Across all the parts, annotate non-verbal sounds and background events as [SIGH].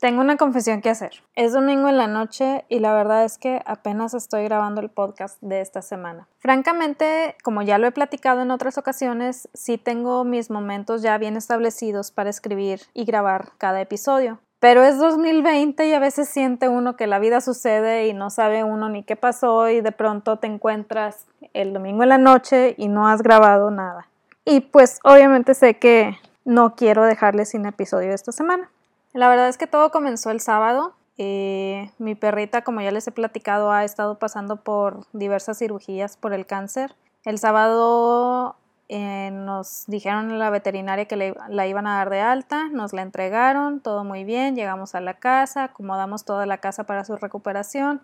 Tengo una confesión que hacer. Es domingo en la noche y la verdad es que apenas estoy grabando el podcast de esta semana. Francamente, como ya lo he platicado en otras ocasiones, sí tengo mis momentos ya bien establecidos para escribir y grabar cada episodio. Pero es 2020 y a veces siente uno que la vida sucede y no sabe uno ni qué pasó y de pronto te encuentras el domingo en la noche y no has grabado nada. Y pues obviamente sé que no quiero dejarle sin episodio esta semana. La verdad es que todo comenzó el sábado. Eh, mi perrita, como ya les he platicado, ha estado pasando por diversas cirugías por el cáncer. El sábado eh, nos dijeron en la veterinaria que la iban a dar de alta, nos la entregaron, todo muy bien, llegamos a la casa, acomodamos toda la casa para su recuperación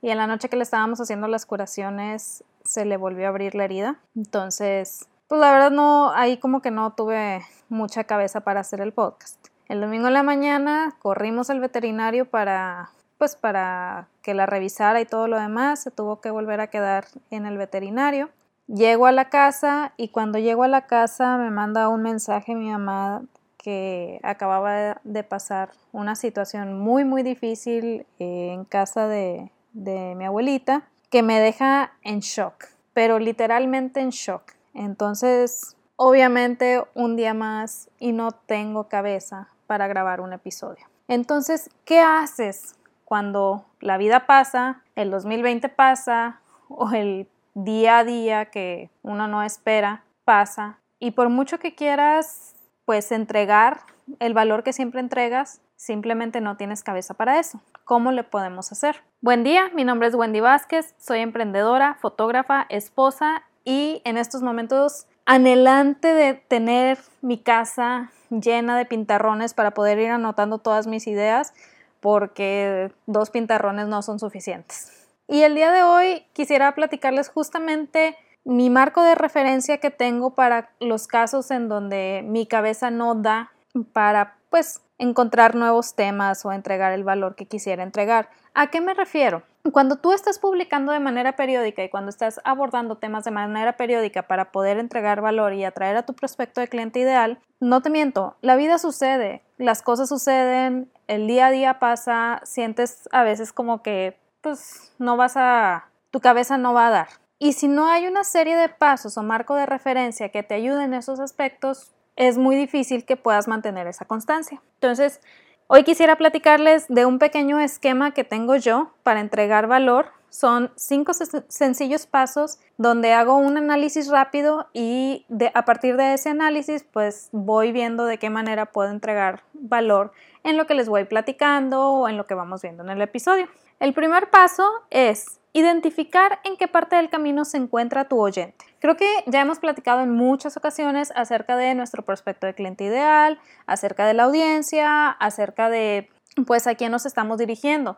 y en la noche que le estábamos haciendo las curaciones se le volvió a abrir la herida. Entonces, pues la verdad no, ahí como que no tuve mucha cabeza para hacer el podcast. El domingo en la mañana corrimos al veterinario para pues para que la revisara y todo lo demás, se tuvo que volver a quedar en el veterinario. Llego a la casa y cuando llego a la casa me manda un mensaje mi mamá que acababa de pasar una situación muy muy difícil eh, en casa de, de mi abuelita que me deja en shock, pero literalmente en shock. Entonces, obviamente un día más y no tengo cabeza para grabar un episodio. Entonces, ¿qué haces cuando la vida pasa, el 2020 pasa o el día a día que uno no espera pasa y por mucho que quieras pues entregar el valor que siempre entregas, simplemente no tienes cabeza para eso. ¿Cómo le podemos hacer? Buen día, mi nombre es Wendy Vázquez, soy emprendedora, fotógrafa, esposa y en estos momentos anhelante de tener mi casa llena de pintarrones para poder ir anotando todas mis ideas porque dos pintarrones no son suficientes. Y el día de hoy quisiera platicarles justamente mi marco de referencia que tengo para los casos en donde mi cabeza no da para pues encontrar nuevos temas o entregar el valor que quisiera entregar. ¿A qué me refiero? Cuando tú estás publicando de manera periódica y cuando estás abordando temas de manera periódica para poder entregar valor y atraer a tu prospecto de cliente ideal, no te miento, la vida sucede, las cosas suceden, el día a día pasa, sientes a veces como que pues no vas a, tu cabeza no va a dar. Y si no hay una serie de pasos o marco de referencia que te ayuden en esos aspectos, es muy difícil que puedas mantener esa constancia. Entonces, hoy quisiera platicarles de un pequeño esquema que tengo yo para entregar valor. Son cinco sencillos pasos donde hago un análisis rápido y de, a partir de ese análisis pues voy viendo de qué manera puedo entregar valor en lo que les voy platicando o en lo que vamos viendo en el episodio. El primer paso es identificar en qué parte del camino se encuentra tu oyente. Creo que ya hemos platicado en muchas ocasiones acerca de nuestro prospecto de cliente ideal, acerca de la audiencia, acerca de pues a quién nos estamos dirigiendo.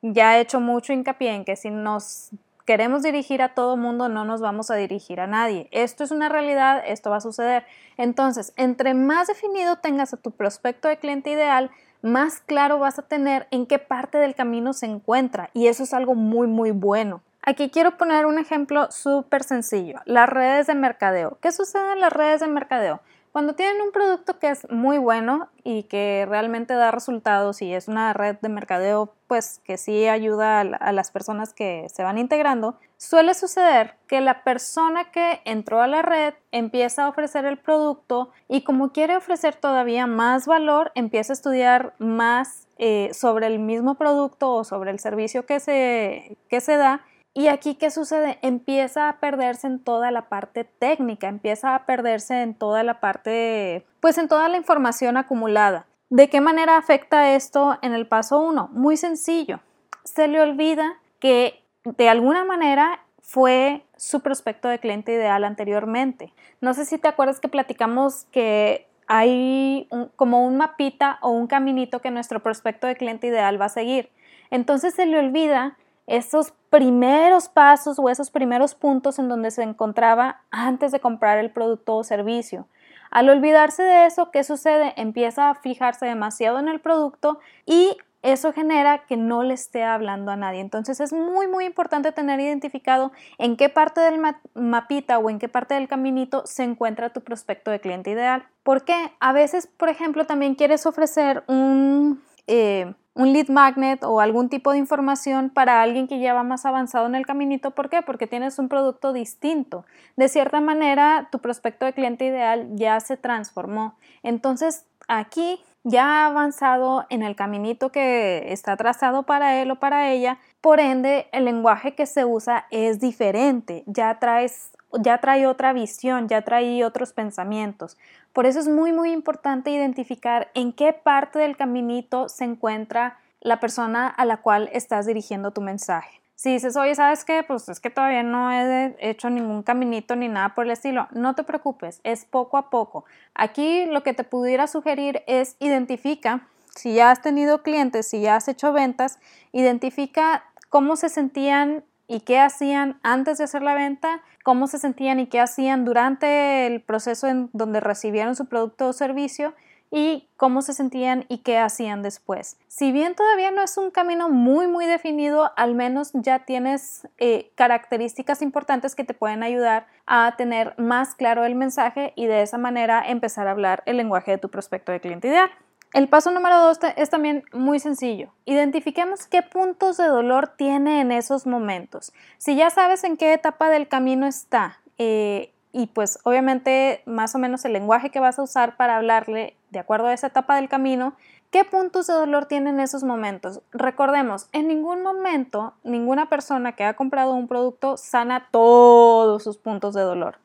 Ya he hecho mucho hincapié en que si nos queremos dirigir a todo mundo, no nos vamos a dirigir a nadie. Esto es una realidad, esto va a suceder. Entonces, entre más definido tengas a tu prospecto de cliente ideal, más claro vas a tener en qué parte del camino se encuentra y eso es algo muy muy bueno. Aquí quiero poner un ejemplo súper sencillo, las redes de mercadeo. ¿Qué sucede en las redes de mercadeo? Cuando tienen un producto que es muy bueno y que realmente da resultados y es una red de mercadeo pues que sí ayuda a, las personas que se van integrando, suele suceder que la persona que entró a la red empieza a ofrecer el producto y como quiere ofrecer todavía más valor, empieza a estudiar más eh, sobre el mismo producto o sobre el servicio que se, que se da y aquí, ¿qué sucede? Empieza a perderse en toda la parte técnica, empieza a perderse en toda la parte, pues en toda la información acumulada. ¿De qué manera afecta esto en el paso 1? Muy sencillo. Se le olvida que de alguna manera fue su prospecto de cliente ideal anteriormente. No sé si te acuerdas que platicamos que hay como un mapita o un caminito que nuestro prospecto de cliente ideal va a seguir. Entonces se le olvida esos primeros pasos o esos primeros puntos en donde se encontraba antes de comprar el producto o servicio. Al olvidarse de eso, ¿qué sucede? Empieza a fijarse demasiado en el producto y eso genera que no le esté hablando a nadie. Entonces es muy, muy importante tener identificado en qué parte del mapita o en qué parte del caminito se encuentra tu prospecto de cliente ideal. ¿Por qué? A veces, por ejemplo, también quieres ofrecer un eh, un lead magnet o algún tipo de información para alguien que ya va más avanzado en el caminito. ¿Por qué? Porque tienes un producto distinto. De cierta manera, tu prospecto de cliente ideal ya se transformó. Entonces, aquí ya ha avanzado en el caminito que está trazado para él o para ella. Por ende, el lenguaje que se usa es diferente. Ya traes ya trae otra visión, ya trae otros pensamientos. Por eso es muy, muy importante identificar en qué parte del caminito se encuentra la persona a la cual estás dirigiendo tu mensaje. Si dices, oye, ¿sabes qué? Pues es que todavía no he hecho ningún caminito ni nada por el estilo. No te preocupes, es poco a poco. Aquí lo que te pudiera sugerir es identifica, si ya has tenido clientes, si ya has hecho ventas, identifica cómo se sentían y qué hacían antes de hacer la venta, cómo se sentían y qué hacían durante el proceso en donde recibieron su producto o servicio y cómo se sentían y qué hacían después. Si bien todavía no es un camino muy muy definido, al menos ya tienes eh, características importantes que te pueden ayudar a tener más claro el mensaje y de esa manera empezar a hablar el lenguaje de tu prospecto de cliente ideal. El paso número dos es también muy sencillo. Identifiquemos qué puntos de dolor tiene en esos momentos. Si ya sabes en qué etapa del camino está eh, y pues obviamente más o menos el lenguaje que vas a usar para hablarle de acuerdo a esa etapa del camino, ¿qué puntos de dolor tiene en esos momentos? Recordemos, en ningún momento ninguna persona que ha comprado un producto sana todos sus puntos de dolor.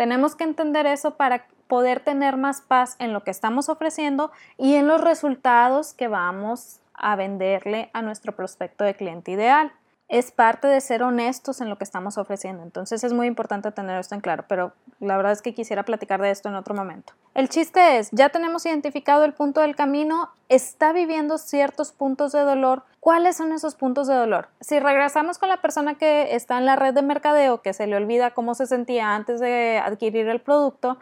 Tenemos que entender eso para poder tener más paz en lo que estamos ofreciendo y en los resultados que vamos a venderle a nuestro prospecto de cliente ideal. Es parte de ser honestos en lo que estamos ofreciendo. Entonces es muy importante tener esto en claro, pero la verdad es que quisiera platicar de esto en otro momento. El chiste es, ya tenemos identificado el punto del camino, está viviendo ciertos puntos de dolor. ¿Cuáles son esos puntos de dolor? Si regresamos con la persona que está en la red de mercadeo, que se le olvida cómo se sentía antes de adquirir el producto,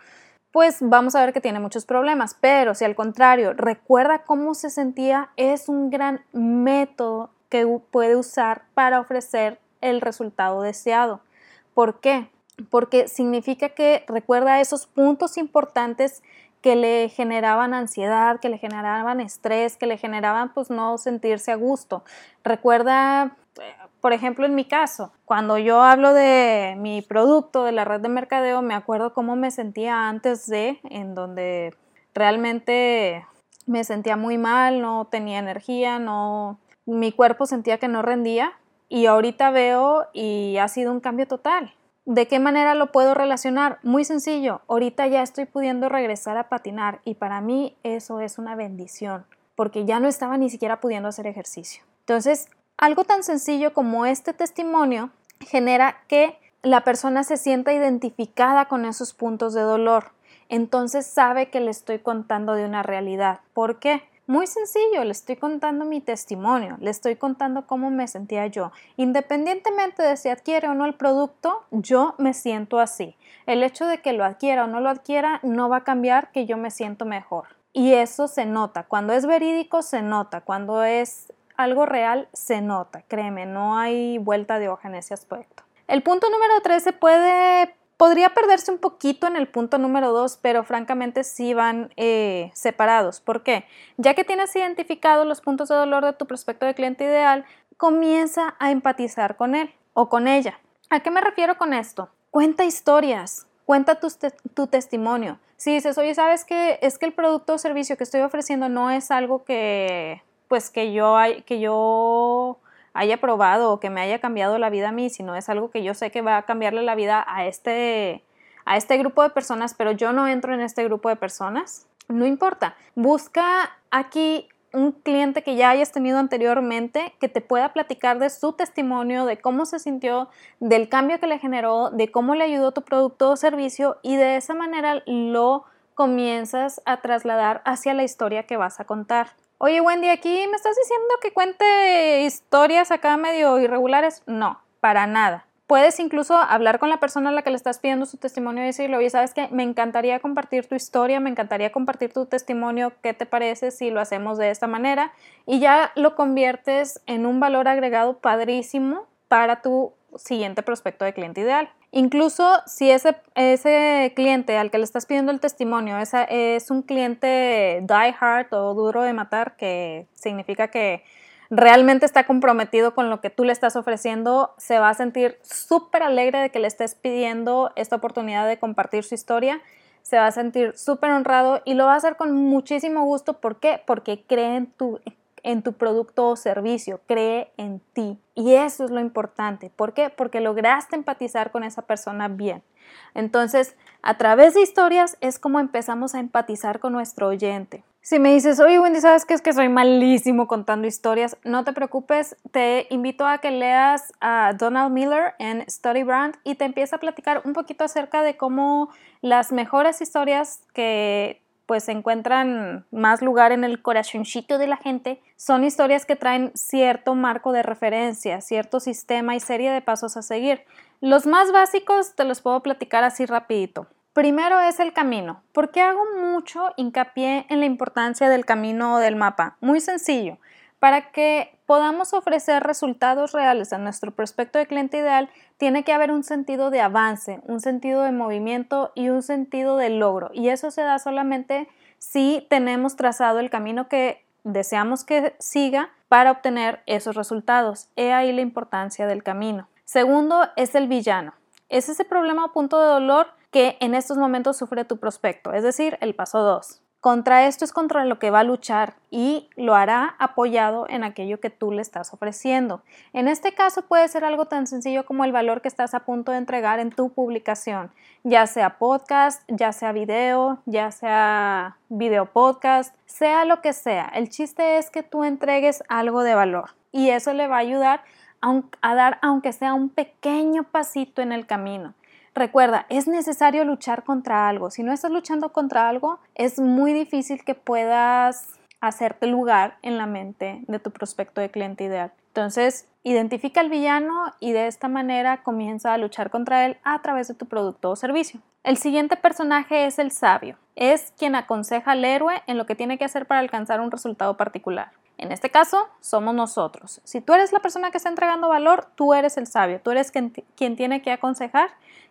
pues vamos a ver que tiene muchos problemas. Pero si al contrario recuerda cómo se sentía, es un gran método que puede usar para ofrecer el resultado deseado. ¿Por qué? Porque significa que recuerda esos puntos importantes que le generaban ansiedad, que le generaban estrés, que le generaban pues no sentirse a gusto. Recuerda por ejemplo, en mi caso, cuando yo hablo de mi producto, de la red de mercadeo, me acuerdo cómo me sentía antes de, en donde realmente me sentía muy mal, no tenía energía, no, mi cuerpo sentía que no rendía y ahorita veo y ha sido un cambio total. ¿De qué manera lo puedo relacionar? Muy sencillo, ahorita ya estoy pudiendo regresar a patinar y para mí eso es una bendición porque ya no estaba ni siquiera pudiendo hacer ejercicio. Entonces, algo tan sencillo como este testimonio genera que la persona se sienta identificada con esos puntos de dolor. Entonces sabe que le estoy contando de una realidad. ¿Por qué? Muy sencillo, le estoy contando mi testimonio, le estoy contando cómo me sentía yo. Independientemente de si adquiere o no el producto, yo me siento así. El hecho de que lo adquiera o no lo adquiera no va a cambiar que yo me siento mejor. Y eso se nota. Cuando es verídico, se nota. Cuando es algo real se nota, créeme, no hay vuelta de hoja en ese aspecto. El punto número 13 puede, podría perderse un poquito en el punto número 2, pero francamente sí van eh, separados. ¿Por qué? Ya que tienes identificado los puntos de dolor de tu prospecto de cliente ideal, comienza a empatizar con él o con ella. ¿A qué me refiero con esto? Cuenta historias, cuenta tu, testimonio. Si dices, oye, ¿sabes qué? Es que el producto o servicio que estoy ofreciendo no es algo que pues que yo, que yo haya probado o que me haya cambiado la vida a mí, sino es algo que yo sé que va a cambiarle la vida a este, a este grupo de personas, pero yo no entro en este grupo de personas, no importa. Busca aquí un cliente que ya hayas tenido anteriormente que te pueda platicar de su testimonio, de cómo se sintió, del cambio que le generó, de cómo le ayudó tu producto o servicio y de esa manera lo comienzas a trasladar hacia la historia que vas a contar. Oye, Wendy, aquí me estás diciendo que cuente historias acá medio irregulares. No, para nada. Puedes incluso hablar con la persona a la que le estás pidiendo su testimonio y decirle, oye, ¿sabes qué? Me encantaría compartir tu historia, me encantaría compartir tu testimonio, ¿qué te parece si lo hacemos de esta manera? Y ya lo conviertes en un valor agregado padrísimo para tu siguiente prospecto de cliente ideal. Incluso si ese, ese cliente al que le estás pidiendo el testimonio es un cliente die hard o duro de matar, que significa que realmente está comprometido con lo que tú le estás ofreciendo, se va a sentir súper alegre de que le estés pidiendo esta oportunidad de compartir su historia, se va a sentir súper honrado y lo va a hacer con muchísimo gusto. ¿Por qué? Porque cree en tu, en tu producto o servicio, cree en ti. Y eso es lo importante. ¿Por qué? Porque lograste empatizar con esa persona bien. Entonces, a través de historias es como empezamos a empatizar con nuestro oyente. Si me dices, oye Wendy, ¿sabes qué es que soy malísimo contando historias? No te preocupes, te invito a que leas a Donald Miller en Study Brand y te empieza a platicar un poquito acerca de cómo las mejores historias que pues encuentran más lugar en el corazoncito de la gente, son historias que traen cierto marco de referencia, cierto sistema y serie de pasos a seguir. Los más básicos te los puedo platicar así rapidito. Primero es el camino. ¿Por qué hago mucho hincapié en la importancia del camino o del mapa? Muy sencillo. Para que podamos ofrecer resultados reales a nuestro prospecto de cliente ideal, tiene que haber un sentido de avance, un sentido de movimiento y un sentido de logro. Y eso se da solamente si tenemos trazado el camino que deseamos que siga para obtener esos resultados. He ahí la importancia del camino. Segundo es el villano. Es ese problema o punto de dolor que en estos momentos sufre tu prospecto, es decir, el paso 2. Contra esto es contra lo que va a luchar y lo hará apoyado en aquello que tú le estás ofreciendo. En este caso puede ser algo tan sencillo como el valor que estás a punto de entregar en tu publicación, ya sea podcast, ya sea video, ya sea video podcast, sea lo que sea. El chiste es que tú entregues algo de valor y eso le va a ayudar a, dar aunque sea un pequeño pasito en el camino. Recuerda, es necesario luchar contra algo. Si no estás luchando contra algo, es muy difícil que puedas hacerte lugar en la mente de tu prospecto de cliente ideal. Entonces, identifica al villano y de esta manera comienza a luchar contra él a través de tu producto o servicio. El siguiente personaje es el sabio. Es quien aconseja al héroe en lo que tiene que hacer para alcanzar un resultado particular. En este caso, somos nosotros. Si tú eres la persona que está entregando valor, tú eres el sabio, tú eres quien, quien tiene que aconsejar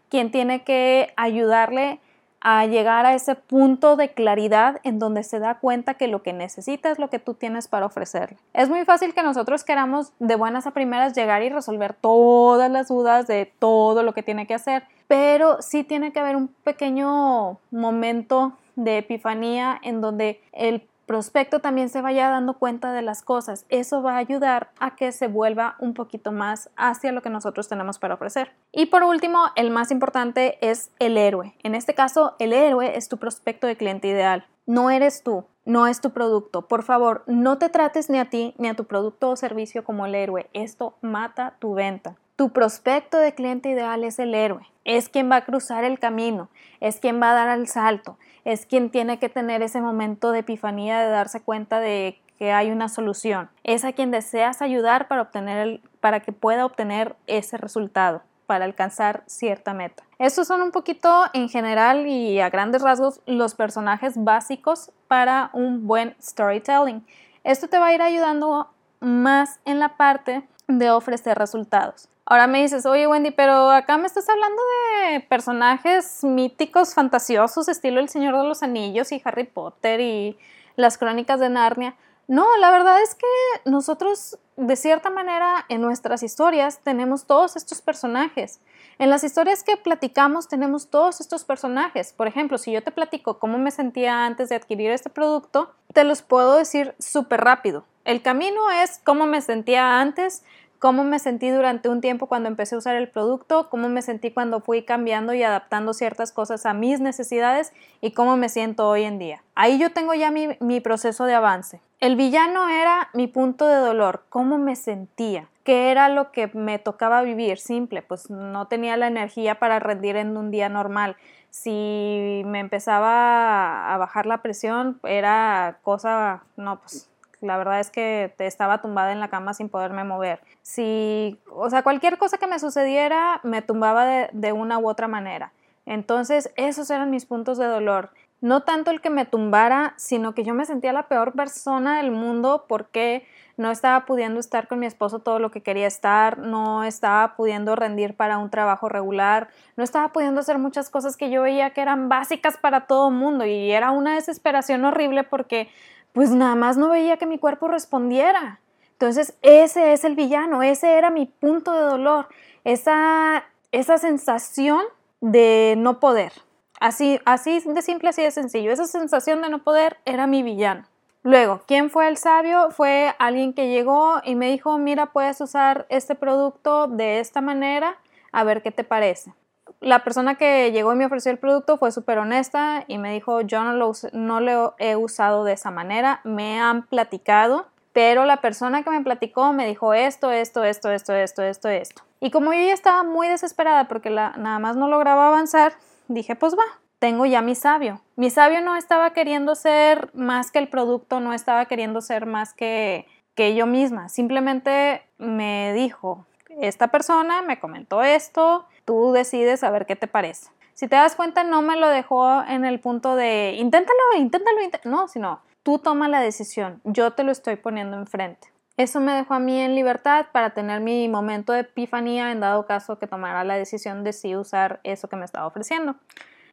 quien tiene que ayudarle a llegar a ese punto de claridad en donde se da cuenta que lo que necesita es lo que tú tienes para ofrecerle. Es muy fácil que nosotros queramos de buenas a primeras llegar y resolver todas las dudas de todo lo que tiene que hacer, pero sí tiene que haber un pequeño momento de epifanía en donde el prospecto también se vaya dando cuenta de las cosas. Eso va a ayudar a que se vuelva un poquito más hacia lo que nosotros tenemos para ofrecer. Y por último, el más importante es el héroe. En este caso, el héroe es tu prospecto de cliente ideal. No eres tú, no es tu producto. Por favor, no te trates ni a ti ni a tu producto o servicio como el héroe. Esto mata tu venta. Tu prospecto de cliente ideal es el héroe, es quien va a cruzar el camino, es quien va a dar el salto, es quien tiene que tener ese momento de epifanía de darse cuenta de que hay una solución. Es a quien deseas ayudar para, obtener el, para que pueda obtener ese resultado, para alcanzar cierta meta. Estos son un poquito en general y a grandes rasgos los personajes básicos para un buen storytelling. Esto te va a ir ayudando más en la parte de ofrecer resultados. Ahora me dices, oye Wendy, pero acá me estás hablando de personajes míticos, fantasiosos, estilo El Señor de los Anillos y Harry Potter y las crónicas de Narnia. No, la verdad es que nosotros, de cierta manera, en nuestras historias tenemos todos estos personajes. En las historias que platicamos tenemos todos estos personajes. Por ejemplo, si yo te platico cómo me sentía antes de adquirir este producto, te los puedo decir súper rápido. El camino es cómo me sentía antes, cómo me sentí durante un tiempo cuando empecé a usar el producto, cómo me sentí cuando fui cambiando y adaptando ciertas cosas a mis necesidades y cómo me siento hoy en día. Ahí yo tengo ya mi, proceso de avance. El villano era mi punto de dolor, cómo me sentía, qué era lo que me tocaba vivir, simple, pues no tenía la energía para rendir en un día normal. Si me empezaba a bajar la presión, era cosa, no, pues la verdad es que estaba tumbada en la cama sin poderme mover. Si, o sea, cualquier cosa que me sucediera me tumbaba de, de una u otra manera. Entonces, esos eran mis puntos de dolor. No tanto el que me tumbara, sino que yo me sentía la peor persona del mundo porque no estaba pudiendo estar con mi esposo todo lo que quería estar, no estaba pudiendo rendir para un trabajo regular, no estaba pudiendo hacer muchas cosas que yo veía que eran básicas para todo mundo y era una desesperación horrible porque pues nada más no veía que mi cuerpo respondiera. Entonces ese es el villano, ese era mi punto de dolor, esa, esa sensación de no poder. Así, así de simple, así de sencillo. Esa sensación de no poder era mi villano. Luego, ¿quién fue el sabio? Fue alguien que llegó y me dijo, mira, puedes usar este producto de esta manera, a ver qué te parece. La persona que llegó y me ofreció el producto fue súper honesta y me dijo, yo no lo, no lo he usado de esa manera, me han platicado, pero la persona que me platicó me dijo esto, esto, esto, esto, esto, esto, esto. Y como yo ya estaba muy desesperada porque la, nada más no lograba avanzar, dije, pues va, tengo ya mi sabio. Mi sabio no estaba queriendo ser más que el producto, no estaba queriendo ser más que, que yo misma. Simplemente me dijo, esta persona me comentó esto, tú decides a ver qué te parece. Si te das cuenta, no me lo dejó en el punto de inténtalo, inténtalo, inténtalo. no, sino tú toma la decisión, yo te lo estoy poniendo enfrente. Eso me dejó a mí en libertad para tener mi momento de epifanía en dado caso que tomara la decisión de sí usar eso que me estaba ofreciendo.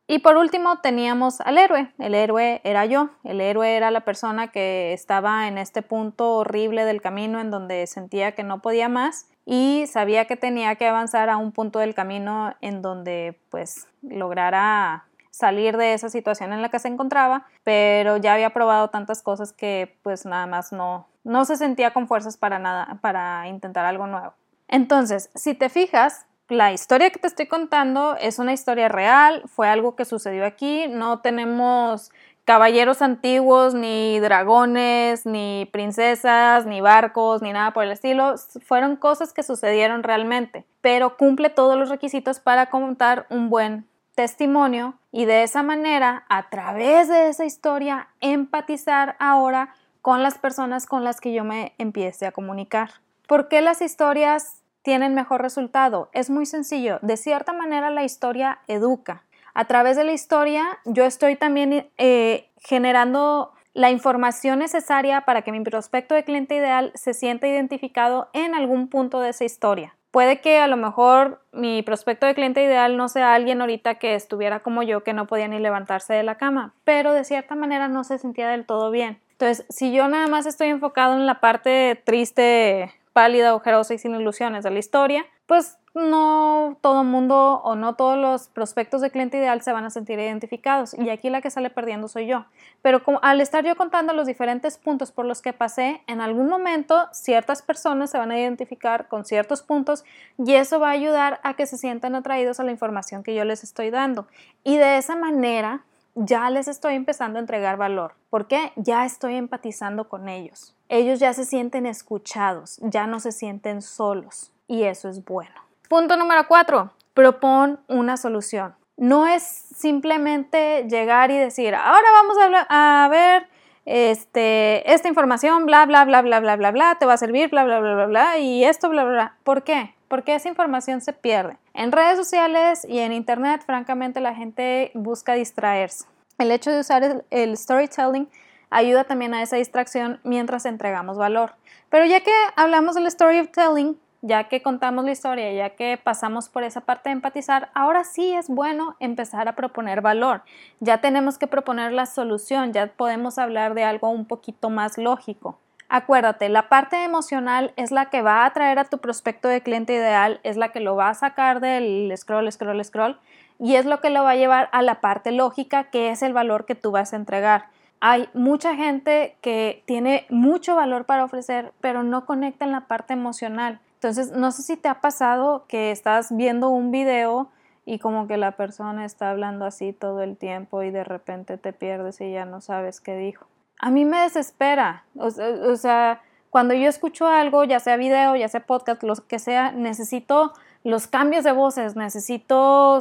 Y por último teníamos al héroe. El héroe era yo. El héroe era la persona que estaba en este punto horrible del camino en donde sentía que no podía más y sabía que tenía que avanzar a un punto del camino en donde pues lograra salir de esa situación en la que se encontraba, pero ya había probado tantas cosas que pues nada más no, no se sentía con fuerzas para nada, para intentar algo nuevo. Entonces, si te fijas, la historia que te estoy contando es una historia real, fue algo que sucedió aquí, no tenemos caballeros antiguos, ni dragones, ni princesas, ni barcos, ni nada por el estilo. Fueron cosas que sucedieron realmente, pero cumple todos los requisitos para contar un buen testimonio y de esa manera, a través de esa historia, empatizar ahora con las personas con las que yo me empiece a comunicar. ¿Por qué las historias tienen mejor resultado? Es muy sencillo. De cierta manera la historia educa. A través de la historia yo estoy también eh, generando la información necesaria para que mi prospecto de cliente ideal se sienta identificado en algún punto de esa historia. Puede que a lo mejor mi prospecto de cliente ideal no sea alguien ahorita que estuviera como yo, que no podía ni levantarse de la cama, pero de cierta manera no se sentía del todo bien. Entonces, si yo nada más estoy enfocado en la parte triste, pálida, ojerosa y sin ilusiones de la historia, pues no todo mundo o no todos los prospectos de cliente ideal se van a sentir identificados y aquí la que sale perdiendo soy yo. Pero al estar yo contando los diferentes puntos por los que pasé, en algún momento ciertas personas se van a identificar con ciertos puntos y eso va a ayudar a que se sientan atraídos a la información que yo les estoy dando. Y de esa manera ya les estoy empezando a entregar valor. ¿Por qué? Ya estoy empatizando con ellos. Ellos ya se sienten escuchados, ya no se sienten solos y eso es bueno. Punto número cuatro, propon una solución. No es simplemente llegar y decir, ahora vamos a, ver este, esta información, bla, bla, bla, bla, bla, bla, bla, te va a servir, bla, bla, bla, bla, bla, y esto, bla, bla, bla. ¿Por qué? Porque esa información se pierde. En redes sociales y en internet, francamente, la gente busca distraerse. El hecho de usar el storytelling ayuda también a esa distracción mientras entregamos valor. Pero ya que hablamos del storytelling, ya que contamos la historia, ya que pasamos por esa parte de empatizar, ahora sí es bueno empezar a proponer valor. Ya tenemos que proponer la solución, ya podemos hablar de algo un poquito más lógico. Acuérdate, la parte emocional es la que va a atraer a tu prospecto de cliente ideal, es la que lo va a sacar del scroll, scroll, scroll y es lo que lo va a llevar a la parte lógica, que es el valor que tú vas a entregar. Hay mucha gente que tiene mucho valor para ofrecer, pero no conecta en la parte emocional. Entonces, no sé si te ha pasado que estás viendo un video y como que la persona está hablando así todo el tiempo y de repente te pierdes y ya no sabes qué dijo. A mí me desespera. O, sea, cuando yo escucho algo, ya sea video, ya sea podcast, lo que sea, necesito los cambios de voces, necesito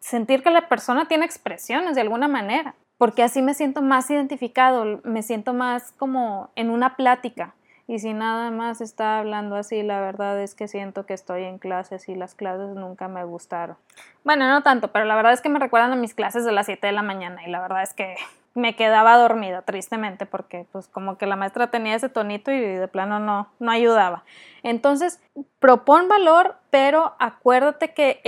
sentir que la persona tiene expresiones de alguna manera, porque así me siento más identificado, me siento más como en una plática Y si nada más está hablando así, la verdad es que siento que estoy en clases y las clases nunca me gustaron. Bueno, no tanto, pero la verdad es que me recuerdan a mis clases de las 7 de la mañana y la verdad es que me quedaba dormida tristemente porque pues como que la maestra tenía ese tonito y de plano no, no ayudaba. Entonces, propon valor, pero acuérdate que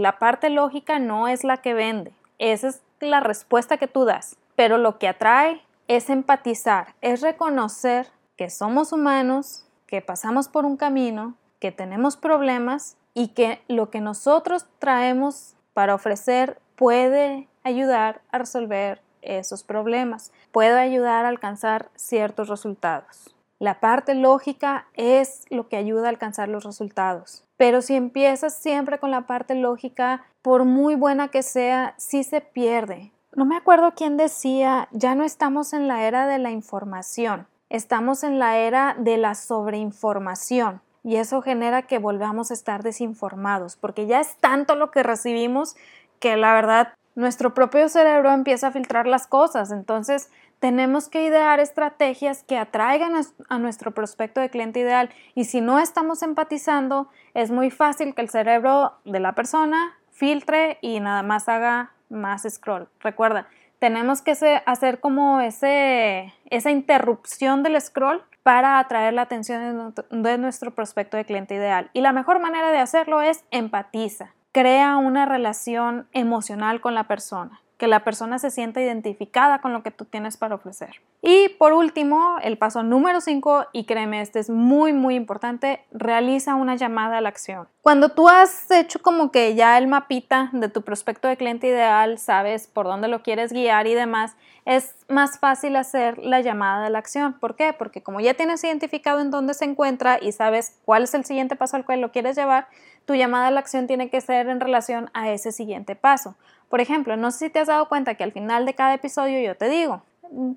la parte lógica no es la que vende. Esa es la respuesta que tú das. Pero lo que atrae es empatizar, es reconocer que somos humanos, que pasamos por un camino, que tenemos problemas y que lo que nosotros traemos para ofrecer puede ayudar a resolver esos problemas, puede ayudar a alcanzar ciertos resultados. La parte lógica es lo que ayuda a alcanzar los resultados. Pero si empiezas siempre con la parte lógica, por muy buena que sea, sí se pierde. No me acuerdo quién decía, ya no estamos en la era de la información, estamos en la era de la sobreinformación y eso genera que volvamos a estar desinformados porque ya es tanto lo que recibimos que la verdad nuestro propio cerebro empieza a filtrar las cosas. Entonces tenemos que idear estrategias que atraigan a nuestro prospecto de cliente ideal y si no estamos empatizando es muy fácil que el cerebro de la persona filtre y nada más haga más scroll. Recuerda, tenemos que hacer como ese, esa interrupción del scroll para atraer la atención de nuestro prospecto de cliente ideal. Y la mejor manera de hacerlo es empatiza. Crea una relación emocional con la persona que la persona se sienta identificada con lo que tú tienes para ofrecer. Y por último, el paso número 5, y créeme, este es muy, muy importante, realiza una llamada a la acción. Cuando tú has hecho como que ya el mapita de tu prospecto de cliente ideal, sabes por dónde lo quieres guiar y demás, es más fácil hacer la llamada a la acción. ¿Por qué? Porque como ya tienes identificado en dónde se encuentra y sabes cuál es el siguiente paso al cual lo quieres llevar, tu llamada a la acción tiene que ser en relación a ese siguiente paso. Por ejemplo, no sé si te has dado cuenta que al final de cada episodio yo te digo,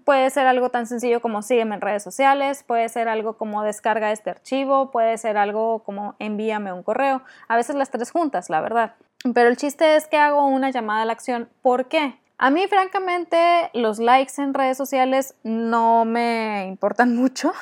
puede ser algo tan sencillo como sígueme en redes sociales, puede ser algo como descarga este archivo, puede ser algo como envíame un correo, a veces las tres juntas, la verdad. Pero el chiste es que hago una llamada a la acción. ¿Por qué? A mí, francamente, los likes en redes sociales no me importan [LAUGHS] mucho,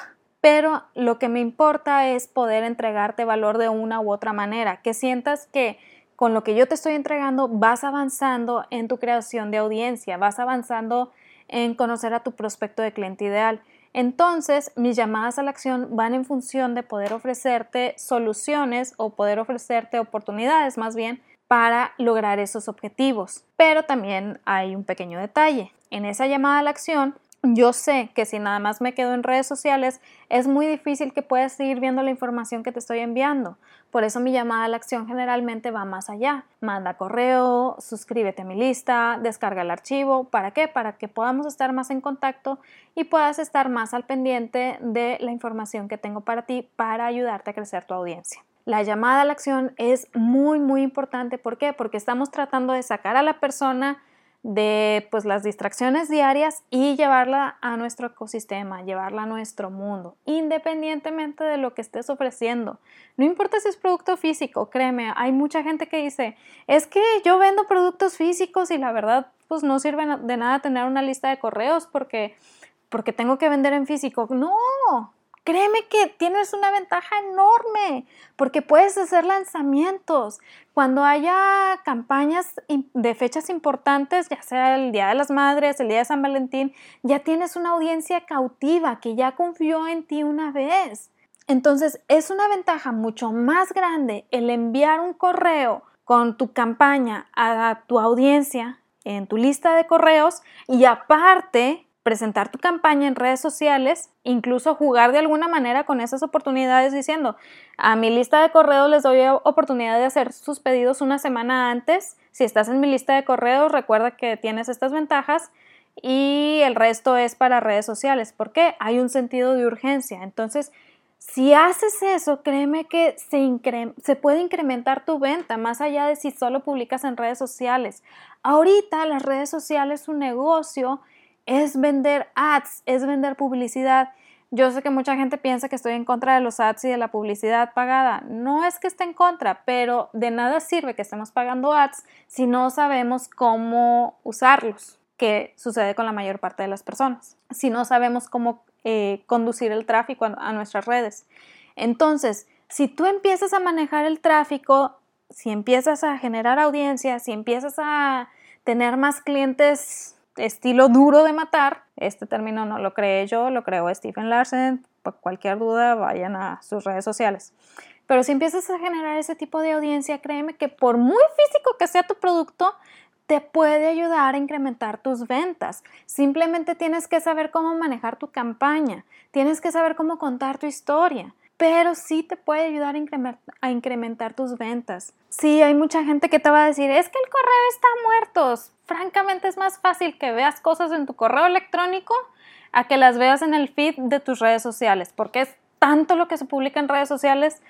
pero lo que me importa es poder entregarte valor de una u otra manera, que sientas que con lo que yo te estoy entregando vas avanzando en tu creación de audiencia, vas avanzando en conocer a tu prospecto de cliente ideal. Entonces, mis llamadas a la acción van en función de poder ofrecerte soluciones o poder ofrecerte oportunidades más bien para lograr esos objetivos. Pero también hay un pequeño detalle. En esa llamada a la acción yo sé que si nada más me quedo en redes sociales, es muy difícil que puedas seguir viendo la información que te estoy enviando. Por eso mi llamada a la acción generalmente va más allá. Manda correo, suscríbete a mi lista, descarga el archivo. ¿Para qué? Para que podamos estar más en contacto y puedas estar más al pendiente de la información que tengo para ti para ayudarte a crecer tu audiencia. La llamada a la acción es muy, muy importante. ¿Por qué? Porque estamos tratando de sacar a la persona de pues las distracciones diarias y llevarla a nuestro ecosistema, llevarla a nuestro mundo, independientemente de lo que estés ofreciendo. No importa si es producto físico, créeme, hay mucha gente que dice, es que yo vendo productos físicos y la verdad pues no sirve de nada tener una lista de correos porque porque tengo que vender en físico. No, Créeme que tienes una ventaja enorme porque puedes hacer lanzamientos. Cuando haya campañas de fechas importantes, ya sea el Día de las Madres, el Día de San Valentín, ya tienes una audiencia cautiva que ya confió en ti una vez. Entonces es una ventaja mucho más grande el enviar un correo con tu campaña a tu audiencia en tu lista de correos y aparte presentar tu campaña en redes sociales, incluso jugar de alguna manera con esas oportunidades diciendo, a mi lista de correos les doy oportunidad de hacer sus pedidos una semana antes. Si estás en mi lista de correos, recuerda que tienes estas ventajas y el resto es para redes sociales. ¿Por qué? Hay un sentido de urgencia. Entonces, si haces eso, créeme que se, se, puede incrementar tu venta más allá de si solo publicas en redes sociales. Ahorita las redes sociales, su negocio es vender ads, es vender publicidad. Yo sé que mucha gente piensa que estoy en contra de los ads y de la publicidad pagada. No es que esté en contra, pero de nada sirve que estemos pagando ads si no sabemos cómo usarlos, que sucede con la mayor parte de las personas. Si no sabemos cómo eh, conducir el tráfico a nuestras redes. Entonces, si tú empiezas a manejar el tráfico, si empiezas a generar audiencia, si empiezas a tener más clientes estilo duro de matar, este término no lo creé yo, lo creó Stephen Larsen, por cualquier duda vayan a sus redes sociales. Pero si empiezas a generar ese tipo de audiencia, créeme que por muy físico que sea tu producto, te puede ayudar a incrementar tus ventas. Simplemente tienes que saber cómo manejar tu campaña, tienes que saber cómo contar tu historia, pero sí te puede ayudar a incrementar, tus ventas. Sí, hay mucha gente que te va a decir, es que el correo está muerto. Francamente es más fácil que veas cosas en tu correo electrónico a que las veas en el feed de tus redes sociales, porque es tanto lo que se publica en redes sociales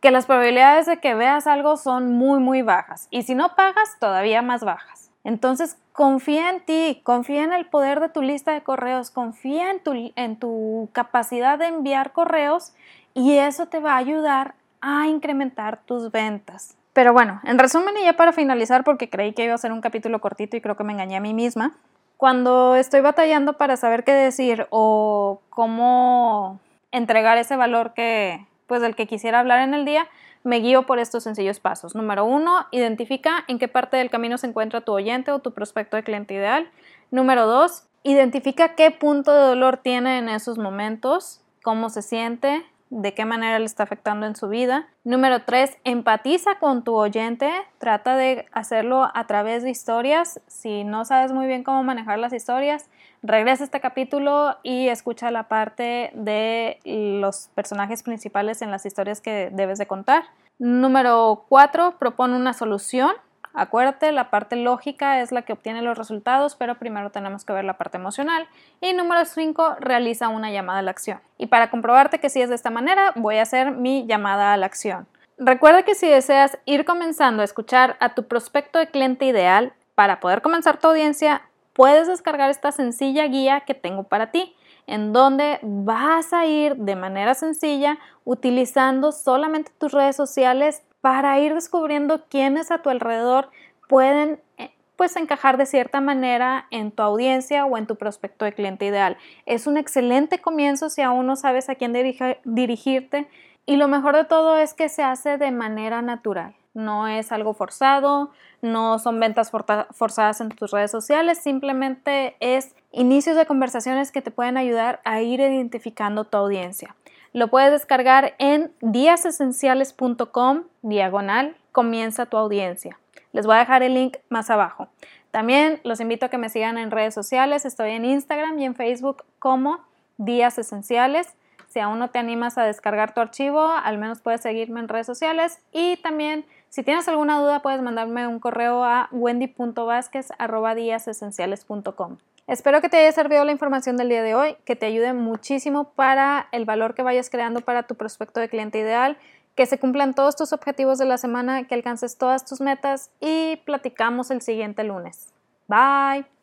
que las probabilidades de que veas algo son muy, muy bajas. Y si no pagas, todavía más bajas. Entonces, confía en ti, confía en el poder de tu lista de correos, confía en tu, en tu capacidad de enviar correos y eso te va a ayudar a incrementar tus ventas. Pero bueno, en resumen y ya para finalizar, porque creí que iba a ser un capítulo cortito y creo que me engañé a mí misma, cuando estoy batallando para saber qué decir o cómo entregar ese valor que, pues, del que quisiera hablar en el día, me guío por estos sencillos pasos. Número uno, identifica en qué parte del camino se encuentra tu oyente o tu prospecto de cliente ideal. Número dos, identifica qué punto de dolor tiene en esos momentos, cómo se siente, de qué manera le está afectando en su vida. Número tres, empatiza con tu oyente, trata de hacerlo a través de historias. Si no sabes muy bien cómo manejar las historias, regresa a este capítulo y escucha la parte de los personajes principales en las historias que debes de contar. Número 4. Propone una solución. Acuérdate, la parte lógica es la que obtiene los resultados, pero primero tenemos que ver la parte emocional. Y número 5, realiza una llamada a la acción. Y para comprobarte que si es de esta manera, voy a hacer mi llamada a la acción. Recuerda que si deseas ir comenzando a escuchar a tu prospecto de cliente ideal para poder comenzar tu audiencia, puedes descargar esta sencilla guía que tengo para ti, en donde vas a ir de manera sencilla utilizando solamente tus redes sociales para ir descubriendo quiénes a tu alrededor pueden eh, pues encajar de cierta manera en tu audiencia o en tu prospecto de cliente ideal. Es un excelente comienzo si aún no sabes a quién dirigirte y lo mejor de todo es que se hace de manera natural no es algo forzado, no son ventas forzadas en tus redes sociales, simplemente es inicios de conversaciones que te pueden ayudar a ir identificando tu audiencia. Lo puedes descargar en díasesenciales.com diagonal comienza tu audiencia. Les voy a dejar el link más abajo. También los invito a que me sigan en redes sociales. Estoy en Instagram y en Facebook como Días Esenciales. Si aún no te animas a descargar tu archivo, al menos puedes seguirme en redes sociales y también si tienes alguna duda, puedes mandarme un correo a wendy.vázquez.com. Espero que te haya servido la información del día de hoy, que te ayude muchísimo para el valor que vayas creando para tu prospecto de cliente ideal, que se cumplan todos tus objetivos de la semana, que alcances todas tus metas y platicamos el siguiente lunes. Bye.